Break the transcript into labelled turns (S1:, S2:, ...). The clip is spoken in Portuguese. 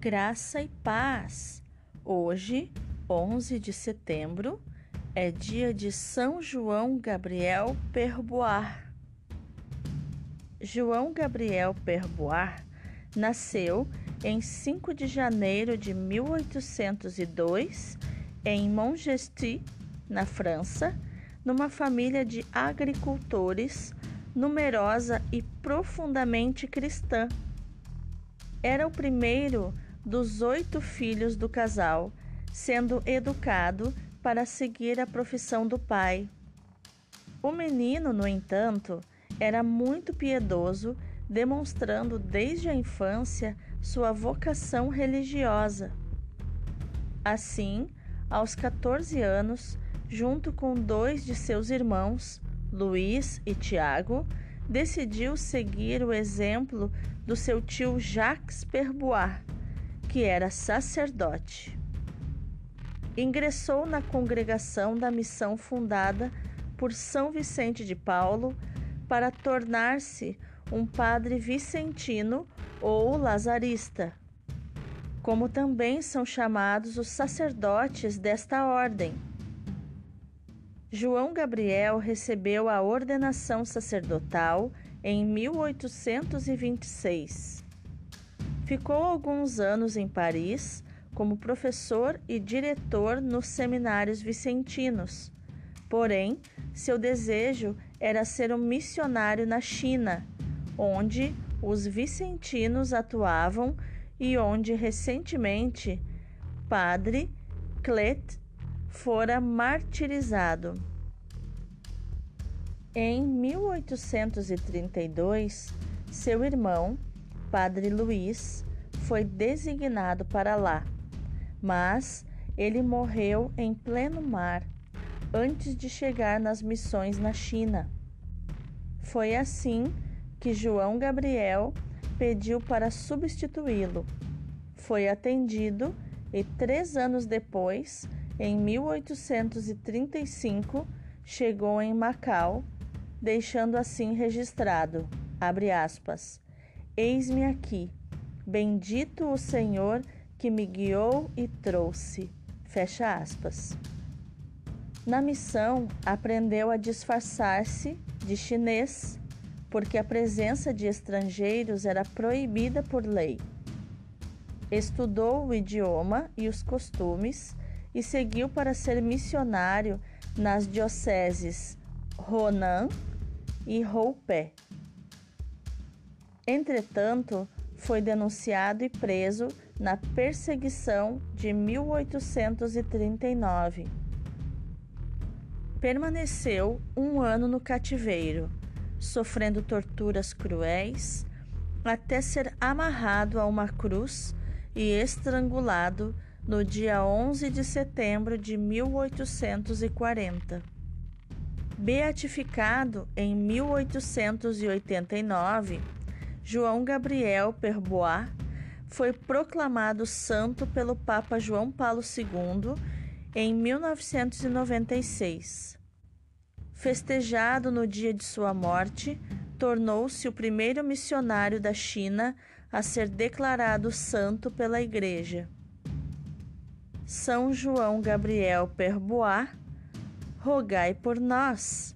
S1: Graça e paz. Hoje, 11 de setembro, é dia de São João Gabriel Perboar. João Gabriel Perboar nasceu em 5 de janeiro de 1802 em Montgesty, na França, numa família de agricultores numerosa e profundamente cristã. Era o primeiro dos oito filhos do casal, sendo educado para seguir a profissão do pai. O menino, no entanto, era muito piedoso, demonstrando desde a infância sua vocação religiosa. Assim, aos 14 anos, junto com dois de seus irmãos, Luís e Tiago, decidiu seguir o exemplo do seu tio Jacques Perbois, que era sacerdote. Ingressou na congregação da missão fundada por São Vicente de Paulo para tornar-se um padre vicentino ou lazarista, como também são chamados os sacerdotes desta ordem. João Gabriel recebeu a ordenação sacerdotal em 1826. Ficou alguns anos em Paris como professor e diretor nos seminários vicentinos. Porém, seu desejo era ser um missionário na China, onde os vicentinos atuavam e onde recentemente Padre Clet fora martirizado. Em 1832, seu irmão, Padre Luiz, foi designado para lá, mas ele morreu em pleno mar antes de chegar nas missões na China. Foi assim que João Gabriel pediu para substituí-lo. Foi atendido e três anos depois, em 1835, chegou em Macau deixando assim registrado, abre aspas, Eis-me aqui, bendito o Senhor que me guiou e trouxe, fecha aspas. Na missão, aprendeu a disfarçar-se de chinês, porque a presença de estrangeiros era proibida por lei. Estudou o idioma e os costumes e seguiu para ser missionário nas dioceses Ronan e Roupé. Entretanto, foi denunciado e preso na perseguição de 1839. Permaneceu um ano no cativeiro, sofrendo torturas cruéis, até ser amarrado a uma cruz e estrangulado no dia 11 de setembro de 1840. Beatificado em 1889, João Gabriel Perbois foi proclamado santo pelo Papa João Paulo II em 1996. Festejado no dia de sua morte, tornou-se o primeiro missionário da China a ser declarado santo pela Igreja. São João Gabriel Perbois rogai por nós.